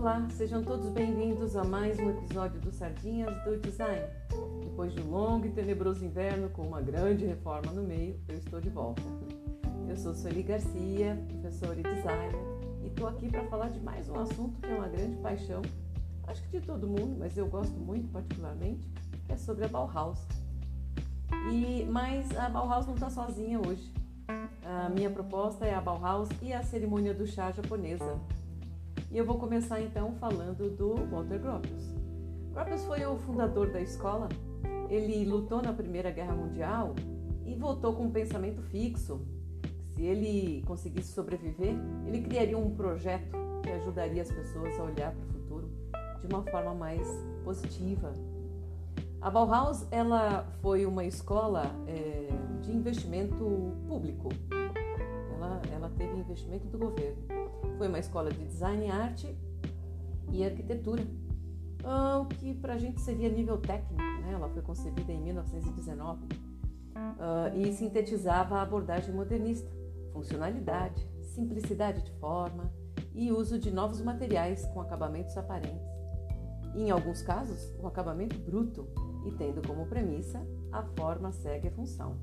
Olá, sejam todos bem-vindos a mais um episódio do Sardinhas do Design. Depois de um longo e tenebroso inverno com uma grande reforma no meio, eu estou de volta. Eu sou Sueli Garcia, professora e designer, e estou aqui para falar de mais um assunto que é uma grande paixão, acho que de todo mundo, mas eu gosto muito particularmente, que é sobre a Bauhaus. E, mas a Bauhaus não está sozinha hoje. A minha proposta é a Bauhaus e a cerimônia do chá japonesa, e eu vou começar então falando do Walter Gropius. Gropius foi o fundador da escola. Ele lutou na Primeira Guerra Mundial e voltou com um pensamento fixo. Se ele conseguisse sobreviver, ele criaria um projeto que ajudaria as pessoas a olhar para o futuro de uma forma mais positiva. A Bauhaus ela foi uma escola é, de investimento público. Ela, ela teve investimento do governo. Foi uma escola de design, arte e arquitetura, o que para a gente seria nível técnico. Né? Ela foi concebida em 1919 uh, e sintetizava a abordagem modernista, funcionalidade, simplicidade de forma e uso de novos materiais com acabamentos aparentes. E, em alguns casos, o acabamento bruto e tendo como premissa a forma segue a função.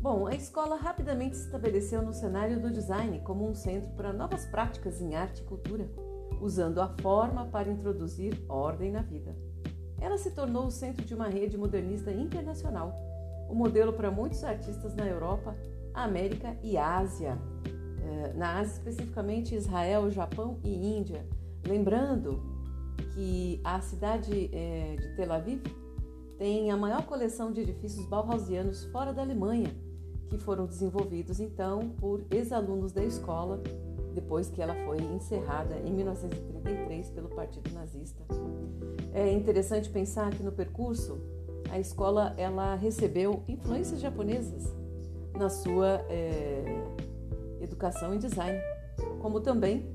Bom, a escola rapidamente se estabeleceu no cenário do design como um centro para novas práticas em arte e cultura, usando a forma para introduzir ordem na vida. Ela se tornou o centro de uma rede modernista internacional, o modelo para muitos artistas na Europa, América e Ásia. Eh, na Ásia, especificamente Israel, Japão e Índia. Lembrando que a cidade eh, de Tel Aviv tem a maior coleção de edifícios bauhausianos fora da Alemanha que foram desenvolvidos então por ex-alunos da escola depois que ela foi encerrada em 1933 pelo Partido Nazista. É interessante pensar que no percurso a escola ela recebeu influências japonesas na sua é, educação em design, como também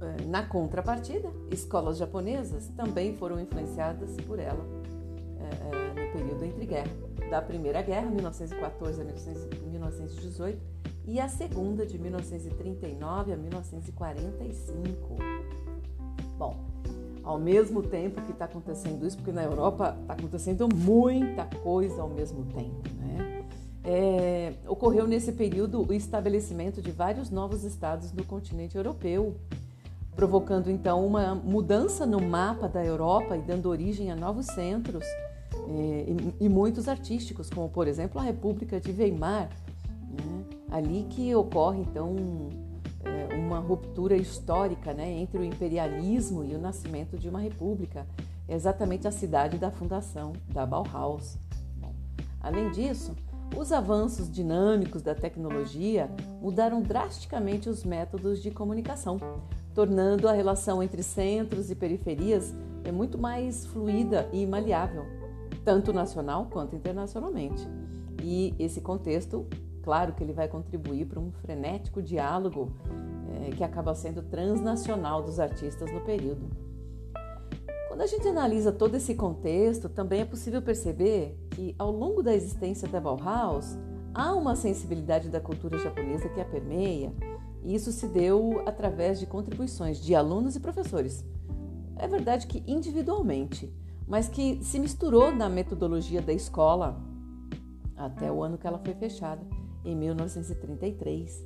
é, na contrapartida, escolas japonesas também foram influenciadas por ela é, no período entre guerras da Primeira Guerra, 1914 a 1918, e a Segunda, de 1939 a 1945. Bom, ao mesmo tempo que está acontecendo isso, porque na Europa está acontecendo muita coisa ao mesmo tempo, né? É, ocorreu nesse período o estabelecimento de vários novos estados no continente europeu, provocando então uma mudança no mapa da Europa e dando origem a novos centros e, e, muitos artísticos, como por exemplo a República de Weimar, né? ali que ocorre então é, uma ruptura histórica né, entre o imperialismo e o nascimento de uma república, é exatamente a cidade da fundação da Bauhaus. Bom, além disso, os avanços dinâmicos da tecnologia mudaram drasticamente os métodos de comunicação, tornando a relação entre centros e periferias é muito mais fluida e maleável tanto nacional quanto internacionalmente. E esse contexto, claro que ele vai contribuir para um frenético diálogo é, que acaba sendo transnacional dos artistas no período. Quando a gente analisa todo esse contexto, também é possível perceber que, ao longo da existência da Bauhaus, há uma sensibilidade da cultura japonesa que a permeia, e isso se deu através de contribuições de alunos e professores. É verdade que individualmente, mas que se misturou na metodologia da escola até o ano que ela foi fechada, em 1933.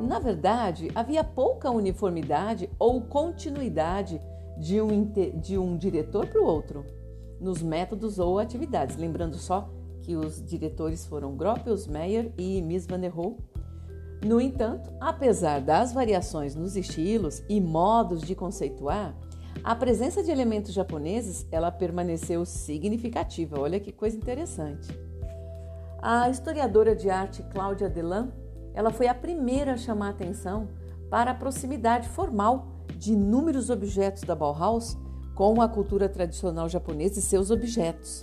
Na verdade, havia pouca uniformidade ou continuidade de um, de um diretor para o outro nos métodos ou atividades. Lembrando só que os diretores foram Gropius, Meyer e Miss Van der Rohe. No entanto, apesar das variações nos estilos e modos de conceituar, a presença de elementos japoneses, ela permaneceu significativa. Olha que coisa interessante. A historiadora de arte Cláudia Delan, ela foi a primeira a chamar atenção para a proximidade formal de inúmeros objetos da Bauhaus com a cultura tradicional japonesa e seus objetos.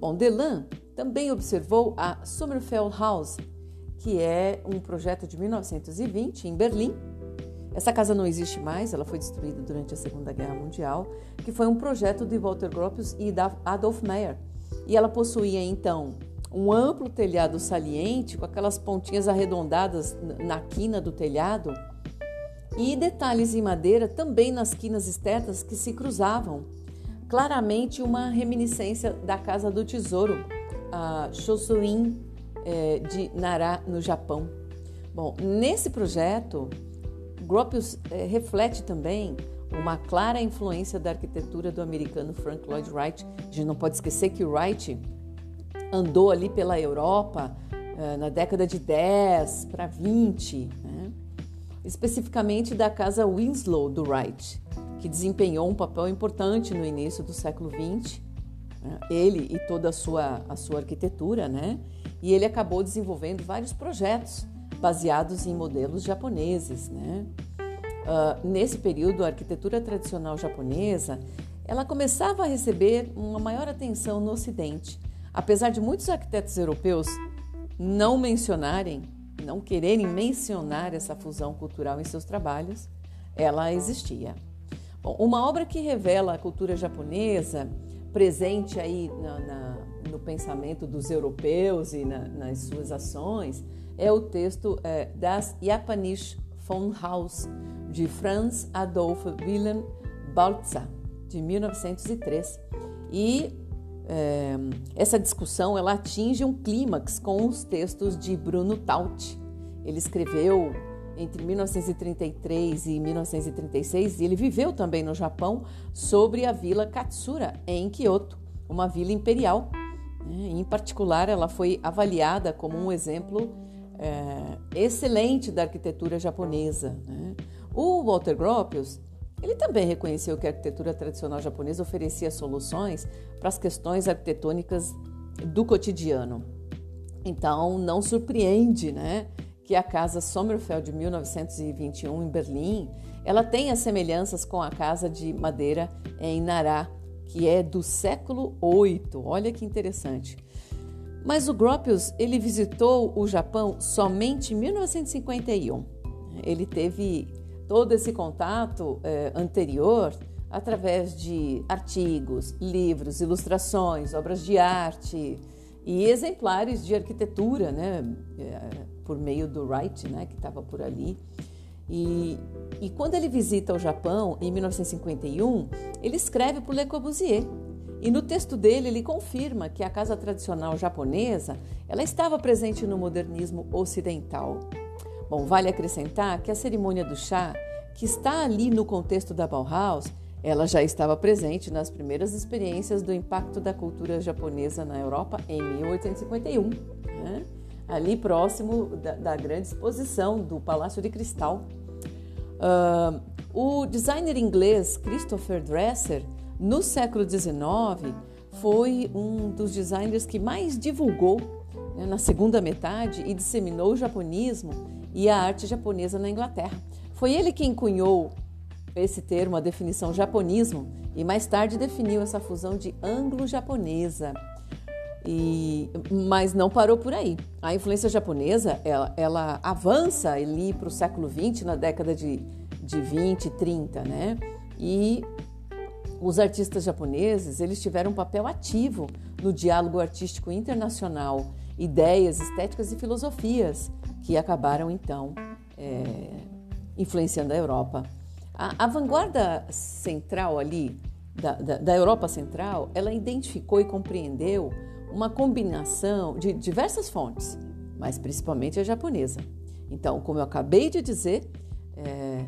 Bom, Delan também observou a Sommerfeld House, que é um projeto de 1920 em Berlim, essa casa não existe mais, ela foi destruída durante a Segunda Guerra Mundial, que foi um projeto de Walter Gropius e da Adolf Meyer. E ela possuía então um amplo telhado saliente com aquelas pontinhas arredondadas na quina do telhado, e detalhes em madeira também nas quinas externas que se cruzavam. Claramente uma reminiscência da Casa do Tesouro, a Shosuin é, de Nara, no Japão. Bom, nesse projeto, Gropius é, reflete também uma clara influência da arquitetura do americano Frank Lloyd Wright. A gente não pode esquecer que Wright andou ali pela Europa é, na década de 10 para 20, né? especificamente da casa Winslow do Wright, que desempenhou um papel importante no início do século 20. Né? Ele e toda a sua, a sua arquitetura, né? E ele acabou desenvolvendo vários projetos baseados em modelos japoneses, né? Uh, nesse período, a arquitetura tradicional japonesa ela começava a receber uma maior atenção no Ocidente, apesar de muitos arquitetos europeus não mencionarem, não quererem mencionar essa fusão cultural em seus trabalhos, ela existia. Bom, uma obra que revela a cultura japonesa presente aí na, na, no pensamento dos europeus e na, nas suas ações é o texto é, Das Japanische von Haus, de Franz Adolf Wilhelm Baltzar, de 1903. E é, essa discussão ela atinge um clímax com os textos de Bruno Taut. Ele escreveu entre 1933 e 1936 e ele viveu também no Japão sobre a vila Katsura em Kyoto, uma vila imperial. Né? Em particular, ela foi avaliada como um exemplo é, excelente da arquitetura japonesa. Né? O Walter Gropius ele também reconheceu que a arquitetura tradicional japonesa oferecia soluções para as questões arquitetônicas do cotidiano. Então, não surpreende, né, que a casa Sommerfeld de 1921 em Berlim, ela tenha semelhanças com a casa de madeira em Nara, que é do século VIII. Olha que interessante. Mas o Gropius ele visitou o Japão somente em 1951. Ele teve todo esse contato eh, anterior através de artigos, livros, ilustrações, obras de arte e exemplares de arquitetura, né, eh, por meio do Wright, né, que estava por ali. E, e quando ele visita o Japão em 1951, ele escreve para Le Corbusier. E no texto dele ele confirma que a casa tradicional japonesa ela estava presente no modernismo ocidental. Bom, vale acrescentar que a cerimônia do chá, que está ali no contexto da Bauhaus, ela já estava presente nas primeiras experiências do impacto da cultura japonesa na Europa em 1851, né? ali próximo da, da, grande exposição do Palácio de Cristal. Uh, o designer inglês Christopher Dresser, no século XIX, foi um dos designers que mais divulgou né, na segunda metade e disseminou o japonismo e a arte japonesa na Inglaterra. Foi ele quem cunhou esse termo, a definição japonismo, e mais tarde definiu essa fusão de anglo-japonesa. E, mas não parou por aí. A influência japonesa ela, ela avança ali para o século XX, na década de, de 20, 30, né? E os artistas japoneses eles tiveram um papel ativo no diálogo artístico internacional, ideias, estéticas e filosofias que acabaram então é, influenciando a Europa. A, a vanguarda central ali, da, da, da Europa Central, ela identificou e compreendeu uma combinação de diversas fontes, mas principalmente a japonesa. Então, como eu acabei de dizer, é,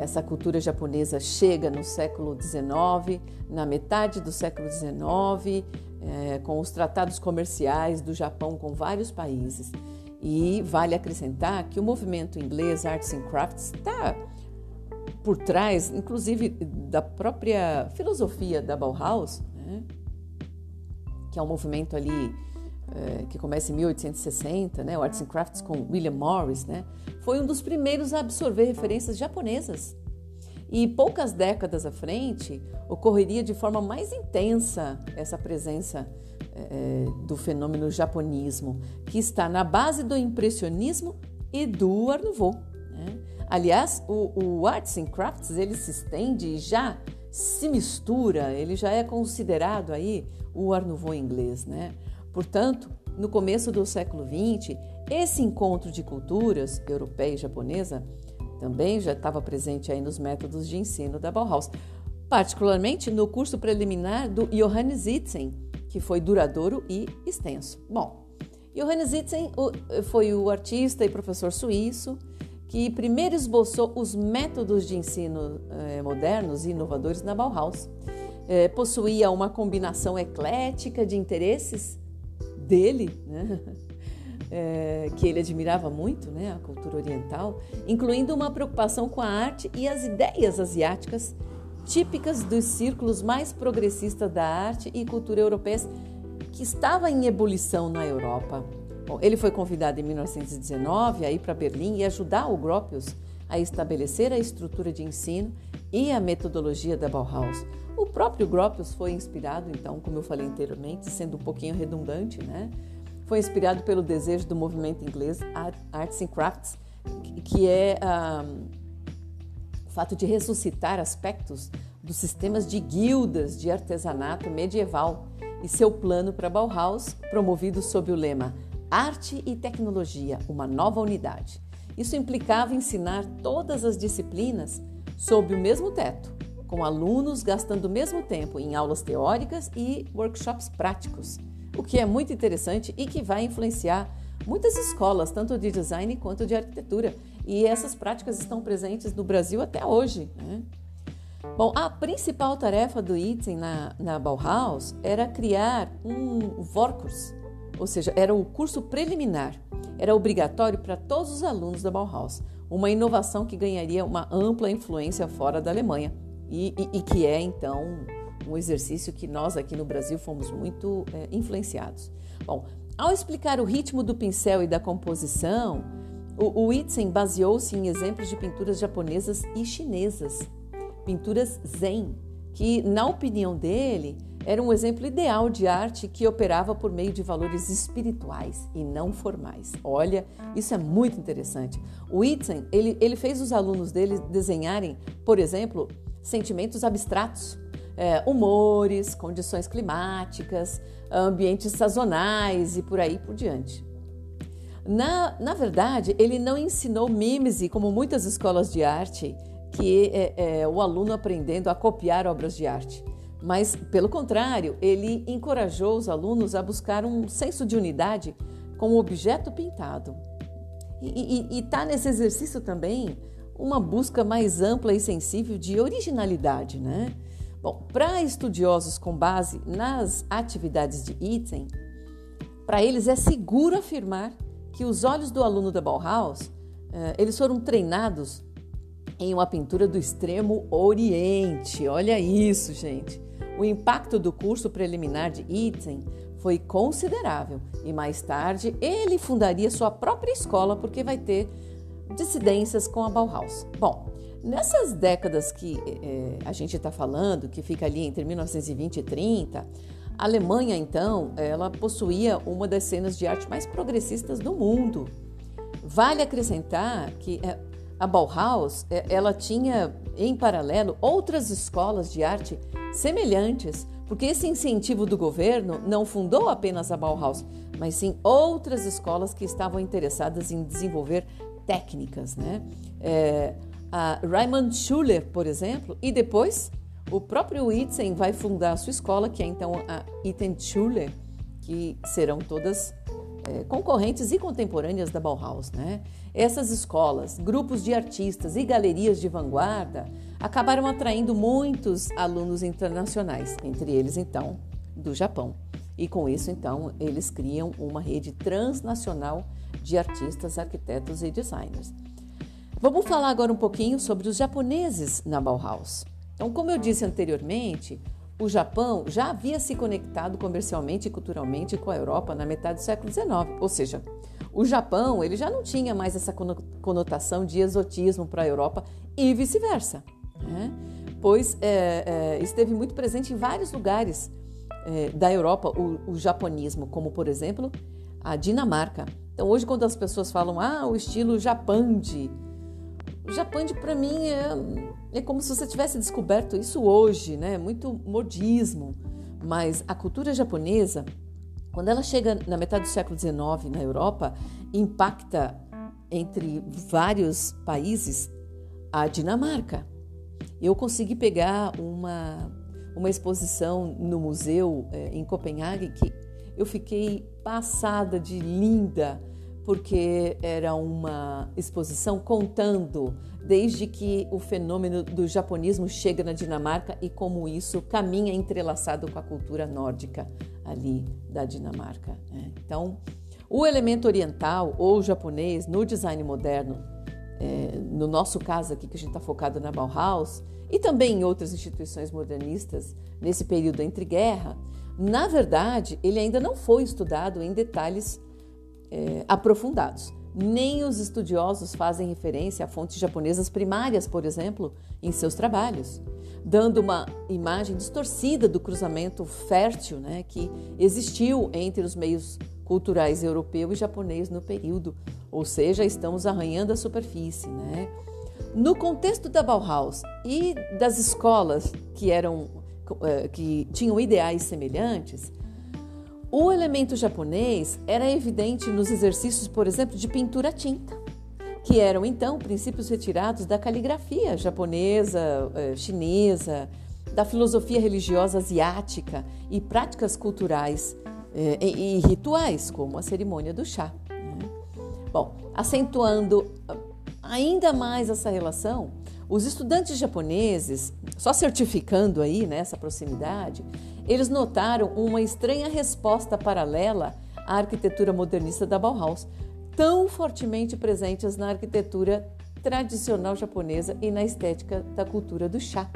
essa cultura japonesa chega no século XIX, na metade do século XIX, é, com os tratados comerciais do Japão com vários países. E vale acrescentar que o movimento inglês Arts and Crafts está por trás, inclusive, da própria filosofia da Bauhaus, né? que é um movimento ali é, que começa em 1860, né? o Arts and Crafts com William Morris, né? foi um dos primeiros a absorver referências japonesas. E poucas décadas à frente, ocorreria de forma mais intensa essa presença é, do fenômeno japonismo, que está na base do impressionismo e do Art Nouveau. Né? Aliás, o, o Arts and Crafts ele se estende e já se mistura, ele já é considerado aí o Art Nouveau inglês. Né? Portanto, no começo do século XX, esse encontro de culturas, europeia e japonesa, também já estava presente aí nos métodos de ensino da Bauhaus, particularmente no curso preliminar do Johannes Itzen, que foi duradouro e extenso. Bom, Johannes Itzen foi o artista e professor suíço que primeiro esboçou os métodos de ensino eh, modernos e inovadores na Bauhaus. Eh, possuía uma combinação eclética de interesses dele, né? é, que ele admirava muito, né, a cultura oriental, incluindo uma preocupação com a arte e as ideias asiáticas típicas dos círculos mais progressistas da arte e cultura europeias que estava em ebulição na Europa. Bom, ele foi convidado em 1919 a ir para Berlim e ajudar o Gropius a estabelecer a estrutura de ensino e a metodologia da Bauhaus. O próprio Gropius foi inspirado, então, como eu falei anteriormente, sendo um pouquinho redundante, né? foi inspirado pelo desejo do movimento inglês Arts and Crafts, que é um, o fato de ressuscitar aspectos dos sistemas de guildas de artesanato medieval e seu plano para Bauhaus, promovido sob o lema Arte e Tecnologia, uma nova unidade. Isso implicava ensinar todas as disciplinas sob o mesmo teto, com alunos gastando o mesmo tempo em aulas teóricas e workshops práticos o que é muito interessante e que vai influenciar muitas escolas, tanto de design quanto de arquitetura. E essas práticas estão presentes no Brasil até hoje. Né? Bom, a principal tarefa do Itzen na, na Bauhaus era criar um Vorkurs, ou seja, era o curso preliminar. Era obrigatório para todos os alunos da Bauhaus. Uma inovação que ganharia uma ampla influência fora da Alemanha e, e, e que é, então, um exercício que nós aqui no Brasil fomos muito é, influenciados. Bom, ao explicar o ritmo do pincel e da composição, o, o Itzen baseou-se em exemplos de pinturas japonesas e chinesas, pinturas zen, que, na opinião dele, era um exemplo ideal de arte que operava por meio de valores espirituais e não formais. Olha, isso é muito interessante. O Itzen, ele, ele fez os alunos dele desenharem, por exemplo, sentimentos abstratos, é, humores, condições climáticas, ambientes sazonais e por aí por diante. Na, na verdade, ele não ensinou mímese como muitas escolas de arte, que é, é o aluno aprendendo a copiar obras de arte. Mas, pelo contrário, ele encorajou os alunos a buscar um senso de unidade com o objeto pintado. E está nesse exercício também uma busca mais ampla e sensível de originalidade, né? Bom, para estudiosos com base nas atividades de Itzen, para eles é seguro afirmar que os olhos do aluno da Bauhaus eh, eles foram treinados em uma pintura do extremo Oriente. Olha isso, gente. O impacto do curso preliminar de Itzen foi considerável e mais tarde ele fundaria sua própria escola porque vai ter dissidências com a Bauhaus. Bom, Nessas décadas que é, a gente está falando, que fica ali entre 1920 e 30, a Alemanha, então, ela possuía uma das cenas de arte mais progressistas do mundo. Vale acrescentar que é, a Bauhaus, ela tinha em paralelo outras escolas de arte semelhantes, porque esse incentivo do governo não fundou apenas a Bauhaus, mas sim outras escolas que estavam interessadas em desenvolver técnicas, né? É, a Raymond Schuller, por exemplo, e depois o próprio Itzen vai fundar a sua escola, que é então a Itten Schuller, que serão todas é, concorrentes e contemporâneas da Bauhaus. Né? Essas escolas, grupos de artistas e galerias de vanguarda acabaram atraindo muitos alunos internacionais, entre eles então do Japão. E com isso, então, eles criam uma rede transnacional de artistas, arquitetos e designers. Vamos falar agora um pouquinho sobre os japoneses na Bauhaus. Então, como eu disse anteriormente, o Japão já havia se conectado comercialmente e culturalmente com a Europa na metade do século XIX, ou seja, o Japão ele já não tinha mais essa conotação de exotismo para a Europa e vice-versa, né? pois é, é, esteve muito presente em vários lugares é, da Europa o, o japonismo, como por exemplo a Dinamarca. Então hoje quando as pessoas falam ah o estilo Japandi o Japão, para mim, é, é como se você tivesse descoberto isso hoje, né? Muito modismo. Mas a cultura japonesa, quando ela chega na metade do século XIX na Europa, impacta entre vários países a Dinamarca. Eu consegui pegar uma, uma exposição no museu é, em Copenhague que eu fiquei passada de linda, porque era uma exposição contando desde que o fenômeno do japonismo chega na Dinamarca e como isso caminha entrelaçado com a cultura nórdica ali da Dinamarca. Né? Então, o elemento oriental ou japonês no design moderno, é, no nosso caso aqui que a gente está focado na Bauhaus e também em outras instituições modernistas nesse período entre guerra, na verdade ele ainda não foi estudado em detalhes é, aprofundados. Nem os estudiosos fazem referência a fontes japonesas primárias, por exemplo, em seus trabalhos, dando uma imagem distorcida do cruzamento fértil né, que existiu entre os meios culturais europeu e japonês no período, ou seja, estamos arranhando a superfície. Né? No contexto da Bauhaus e das escolas que eram eh, que tinham ideais semelhantes, o elemento japonês era evidente nos exercícios, por exemplo, de pintura tinta, que eram então princípios retirados da caligrafia japonesa, eh, chinesa, da filosofia religiosa asiática e práticas culturais eh, e rituais, como a cerimônia do chá. Né? Bom, acentuando ah, ainda mais essa relação, os estudantes japoneses, só certificando aí nessa né, proximidade, eles notaram uma estranha resposta paralela à arquitetura modernista da Bauhaus, tão fortemente presentes na arquitetura tradicional japonesa e na estética da cultura do chá.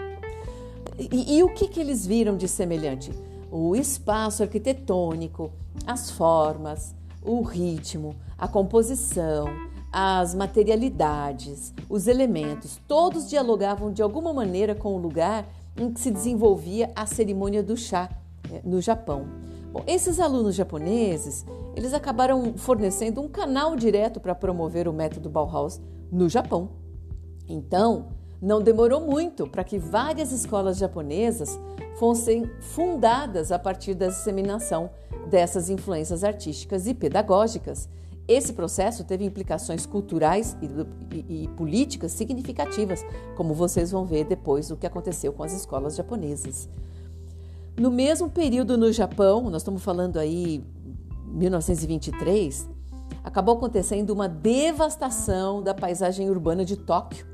E, e o que, que eles viram de semelhante? O espaço arquitetônico, as formas, o ritmo, a composição, as materialidades, os elementos, todos dialogavam de alguma maneira com o lugar em que se desenvolvia a cerimônia do chá eh, no Japão. Bom, esses alunos japoneses, eles acabaram fornecendo um canal direto para promover o método Bauhaus no Japão. Então, não demorou muito para que várias escolas japonesas fossem fundadas a partir da disseminação dessas influências artísticas e pedagógicas esse processo teve implicações culturais e, e, e, políticas significativas, como vocês vão ver depois o que aconteceu com as escolas japonesas. No mesmo período no Japão, nós estamos falando aí 1923, acabou acontecendo uma devastação da paisagem urbana de Tóquio,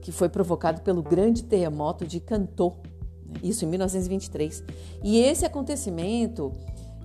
que foi provocado pelo grande terremoto de Kanto, né? isso em 1923. E esse acontecimento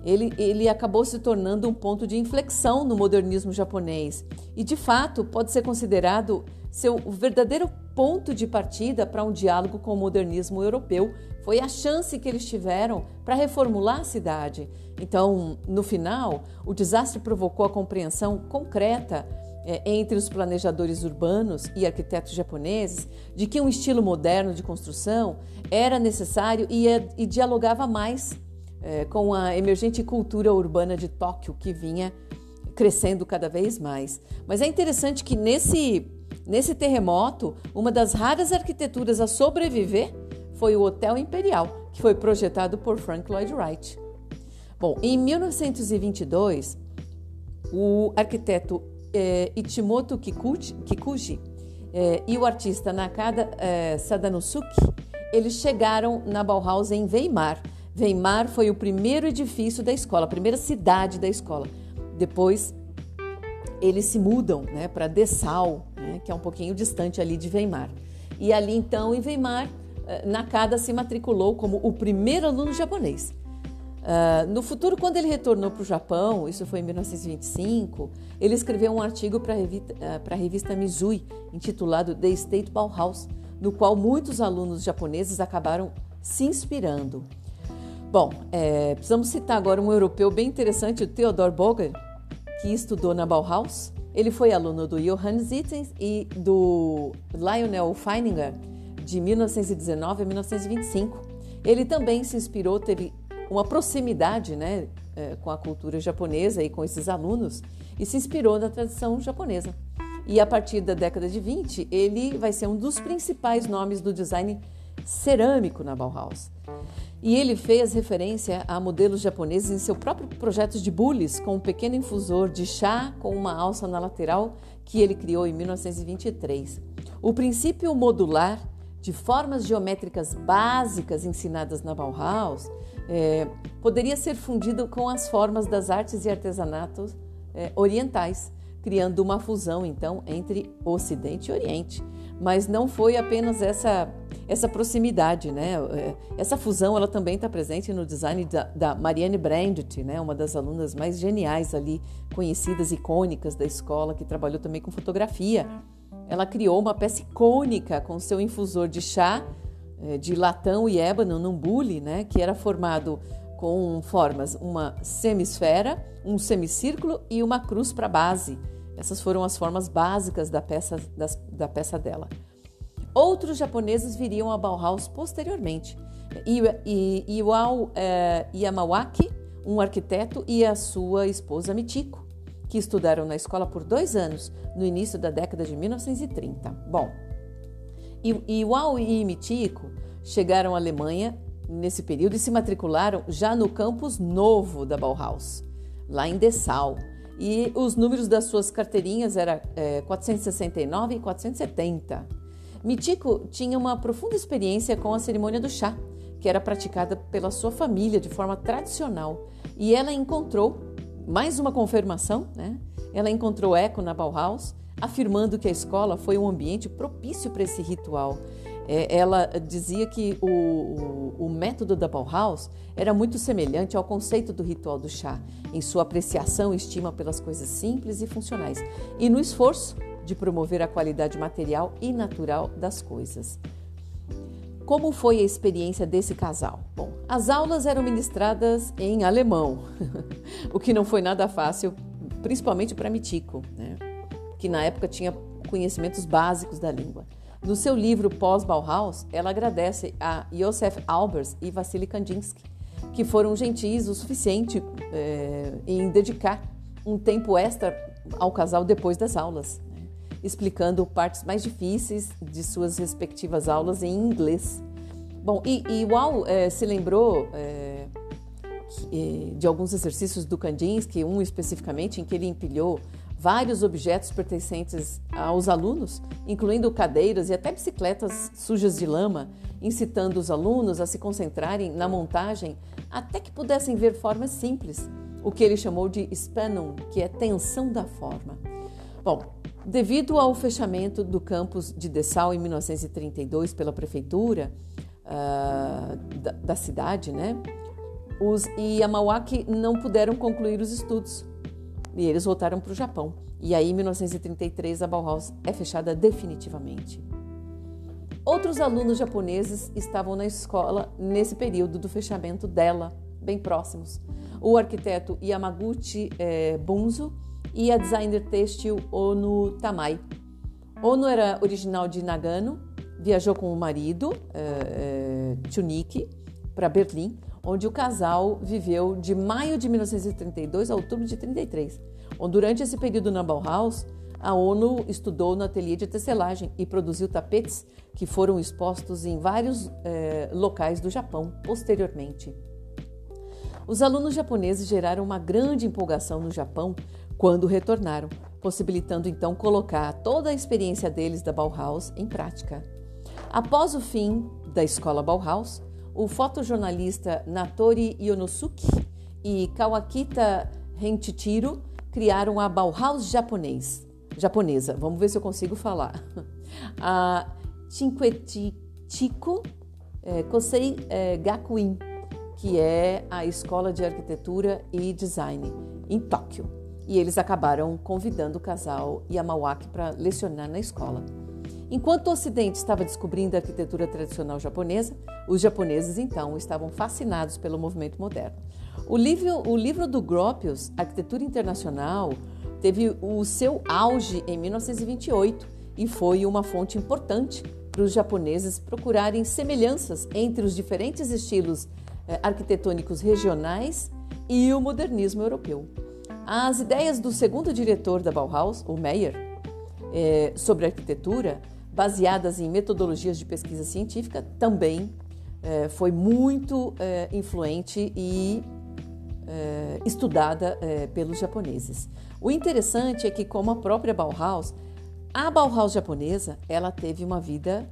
ele, ele acabou se tornando um ponto de inflexão no modernismo japonês e, de fato, pode ser considerado seu verdadeiro ponto de partida para um diálogo com o modernismo europeu. Foi a chance que eles tiveram para reformular a cidade. Então, no final, o desastre provocou a compreensão concreta é, entre os planejadores urbanos e arquitetos japoneses de que um estilo moderno de construção era necessário e, e dialogava mais é, com a emergente cultura urbana de Tóquio que vinha crescendo cada vez mais. Mas é interessante que nesse, nesse terremoto, uma das raras arquiteturas a sobreviver foi o Hotel Imperial, que foi projetado por Frank Lloyd Wright. Bom, em 1922, o arquiteto é, Ichimoto Kikuchi, Kikuchi é, e o artista Nakada é, Sadanosuke, eles chegaram na Bauhaus em Weimar Weimar foi o primeiro edifício da escola, a primeira cidade da escola. Depois eles se mudam né, para Dessau, né, que é um pouquinho distante ali de Weimar. E ali então, em Weimar, eh, Nakada se matriculou como o primeiro aluno japonês. Uh, no futuro, quando ele retornou para o Japão, isso foi em 1925, ele escreveu um artigo para a uh, revista Mizui, intitulado The State Bauhaus, no qual muitos alunos japoneses acabaram se inspirando. Bom, é, precisamos citar agora um europeu bem interessante, o Theodor Boger, que estudou na Bauhaus. Ele foi aluno do Johannes Ittens e do Lionel Feininger de 1919 a 1925. Ele também se inspirou, teve uma proximidade né, é, com a cultura japonesa e com esses alunos e se inspirou na tradição japonesa. E a partir da década de 20, ele vai ser um dos principais nomes do design cerâmico na Bauhaus. E ele fez referência a modelos japoneses em seu próprio projeto de bules, com um pequeno infusor de chá com uma alça na lateral que ele criou em 1923. O princípio modular de formas geométricas básicas ensinadas na Bauhaus é, poderia ser fundido com as formas das artes e artesanatos é, orientais, criando uma fusão então entre Ocidente e Oriente. Mas não foi apenas essa essa proximidade, né? É, essa fusão, ela também está presente no design da, da Marianne Brandt, né? Uma das alunas mais geniais ali, conhecidas, icônicas da escola, que trabalhou também com fotografia. Ela criou uma peça icônica com seu infusor de chá é, de latão e ébano num bule, né? Que era formado com formas uma semisfera, um semicírculo e uma cruz para base. Essas foram as formas básicas da peça, das, da peça dela. Outros japoneses viriam a Bauhaus posteriormente. Iwao eh, Yamawaki, um arquiteto, e a sua esposa Michiko, que estudaram na escola por dois anos, no início da década de 1930. Bom, Iwao e Michiko chegaram à Alemanha nesse período e se matricularam já no campus novo da Bauhaus, lá em Dessau. E os números das suas carteirinhas eram é, 469 e 470. Mitiko tinha uma profunda experiência com a cerimônia do chá, que era praticada pela sua família de forma tradicional. E ela encontrou, mais uma confirmação, né? ela encontrou eco na Bauhaus, afirmando que a escola foi um ambiente propício para esse ritual. É, ela dizia que o, o, o, método da Bauhaus era muito semelhante ao conceito do ritual do chá, em sua apreciação e estima pelas coisas simples e funcionais, e no esforço de promover a qualidade material e natural das coisas. Como foi a experiência desse casal? Bom, as aulas eram ministradas em alemão, o que não foi nada fácil, principalmente para Mitico, né? que na época tinha conhecimentos básicos da língua. No seu livro Pós-Bauhaus, ela agradece a Josef Albers e Vassili Kandinsky, que foram gentis o suficiente é, em dedicar um tempo extra ao casal depois das aulas explicando partes mais difíceis de suas respectivas aulas em inglês. Bom, e, e Uau é, se lembrou é, que, de alguns exercícios do Kandinsky, um especificamente em que ele empilhou vários objetos pertencentes aos alunos, incluindo cadeiras e até bicicletas sujas de lama, incitando os alunos a se concentrarem na montagem até que pudessem ver formas simples, o que ele chamou de Spannung, que é tensão da forma. Bom, Devido ao fechamento do campus de Dessau em 1932 pela prefeitura uh, da, da, cidade, né, os Yamawaki não puderam concluir os estudos e eles voltaram para o Japão. E aí, em 1933, a Bauhaus é fechada definitivamente. Outros alunos japoneses estavam na escola nesse período do fechamento dela, bem próximos. O arquiteto Yamaguchi eh, Bunzo e a designer têxtil Onu Tamai. Ono era original de Nagano, viajou com o marido, é, é, Chuniki, para Berlim, onde o casal viveu de maio de 1932 a outubro de 33. Durante esse período na Bauhaus, a ONU estudou no ateliê de tecelagem e produziu tapetes que foram expostos em vários eh, locais do Japão posteriormente. Os alunos japoneses geraram uma grande empolgação no Japão quando retornaram, possibilitando então colocar toda a experiência deles da Bauhaus em prática. Após o fim da escola Bauhaus, o fotojornalista Natori Yonosuke e Kawakita Renchichiro criaram a Bauhaus japonês, japonesa. Vamos ver se eu consigo falar. A Cinquetico eh, Kosei eh, Gakuin, que é a escola de arquitetura e design em Tóquio e eles acabaram convidando o casal Yamawaki para lecionar na escola. Enquanto o Ocidente estava descobrindo a arquitetura tradicional japonesa, os japoneses então estavam fascinados pelo movimento moderno. O livro, o livro do Gropius, Arquitetura Internacional, teve o seu auge em 1928 e foi uma fonte importante para os japoneses procurarem semelhanças entre os diferentes estilos eh, arquitetônicos regionais e o modernismo europeu. As ideias do segundo diretor da Bauhaus, o Meyer, é, sobre arquitetura, baseadas em metodologias de pesquisa científica, também é, foi muito é, influente e é, estudada é, pelos japoneses. O interessante é que, como a própria Bauhaus, a Bauhaus japonesa, ela teve uma vida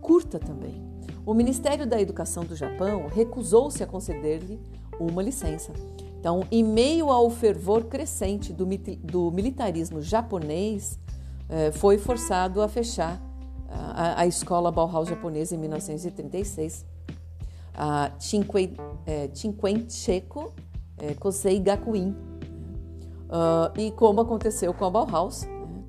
curta também. O Ministério da Educação do Japão recusou-se a conceder-lhe uma licença. Então, em meio ao fervor crescente do, do militarismo japonês, eh, foi forçado a fechar a, a, escola Bauhaus japonesa em 1936. A eh, Cinquecento eh, Kosei Gakuin. Uh, e como aconteceu com a Bauhaus, né,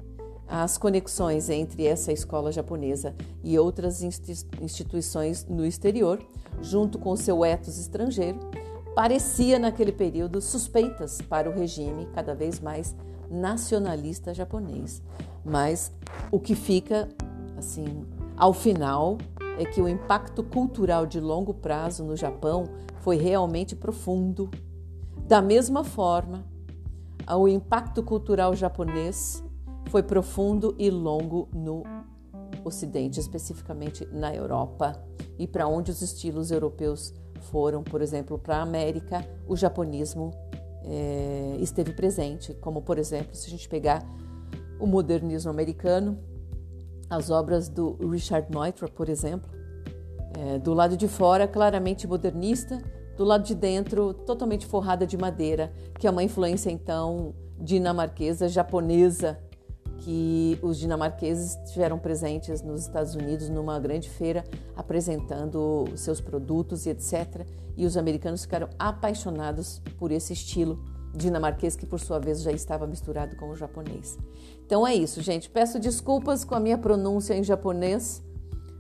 as conexões entre essa escola japonesa e outras instituições no exterior, junto com seu ethos estrangeiro, parecia naquele período suspeitas para o regime cada vez mais nacionalista japonês. Mas o que fica, assim, ao final, é que o impacto cultural de longo prazo no Japão foi realmente profundo. Da mesma forma, o impacto cultural japonês foi profundo e longo no Ocidente, especificamente na Europa, e para onde os estilos europeus foram, por exemplo, para a América, o japonismo é, esteve presente, como por exemplo, se a gente pegar o modernismo americano, as obras do Richard Neutra, por exemplo, é, do lado de fora claramente modernista, do lado de dentro totalmente forrada de madeira, que é uma influência então dinamarquesa, japonesa que os dinamarqueses estiveram presentes nos Estados Unidos numa grande feira apresentando seus produtos e etc. E os americanos ficaram apaixonados por esse estilo dinamarquês que por sua vez já estava misturado com o japonês. Então é isso, gente. Peço desculpas com a minha pronúncia em japonês,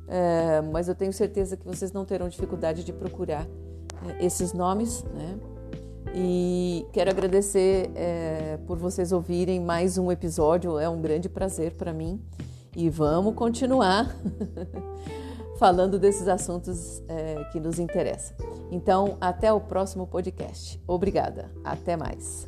é, mas eu tenho certeza que vocês não terão dificuldade de procurar é, esses nomes, né? E quero agradecer é, por vocês ouvirem mais um episódio, é um grande prazer para mim. E vamos continuar falando desses assuntos é, que nos interessam. Então, até o próximo podcast. Obrigada. Até mais.